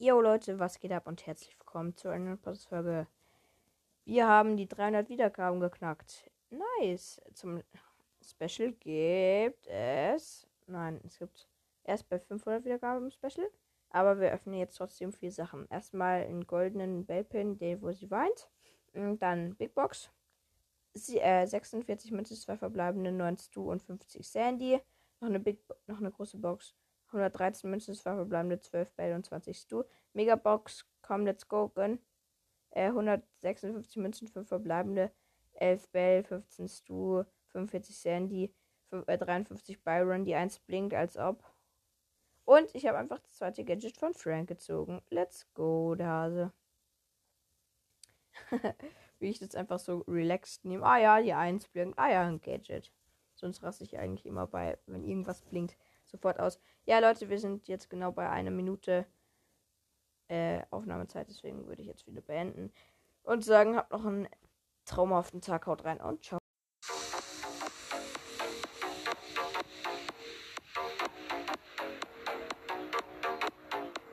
Yo Leute, was geht ab und herzlich willkommen zu einer Podcast-Folge. Wir haben die 300 Wiedergaben geknackt. Nice. Zum Special gibt es. Nein, es gibt erst bei 500 Wiedergaben Special. Aber wir öffnen jetzt trotzdem vier Sachen. Erstmal einen goldenen Bellpin, den wo sie weint. Und dann Big Box. Sie, äh, 46 Münzen, zwei verbleibende, 9 Stu und 50 Sandy. Noch eine, Big, noch eine große Box. 113 Münzen, 2 verbleibende, 12 Bell und 20 Stu. Megabox, komm, let's go, gönn. Äh, 156 Münzen, 5 verbleibende, 11 Bell, 15 Stu, 45 Sandy, 5, äh, 53 Byron, die 1 blinkt, als ob. Und ich habe einfach das zweite Gadget von Frank gezogen. Let's go, der Hase. Wie ich das einfach so relaxed nehme. Ah ja, die 1 blinkt. Ah ja, ein Gadget. Sonst raste ich eigentlich immer bei, wenn irgendwas blinkt, sofort aus. Ja, Leute, wir sind jetzt genau bei einer Minute äh, Aufnahmezeit. Deswegen würde ich jetzt wieder beenden. Und sagen, habt noch einen traumhaften Tag. Haut rein und ciao.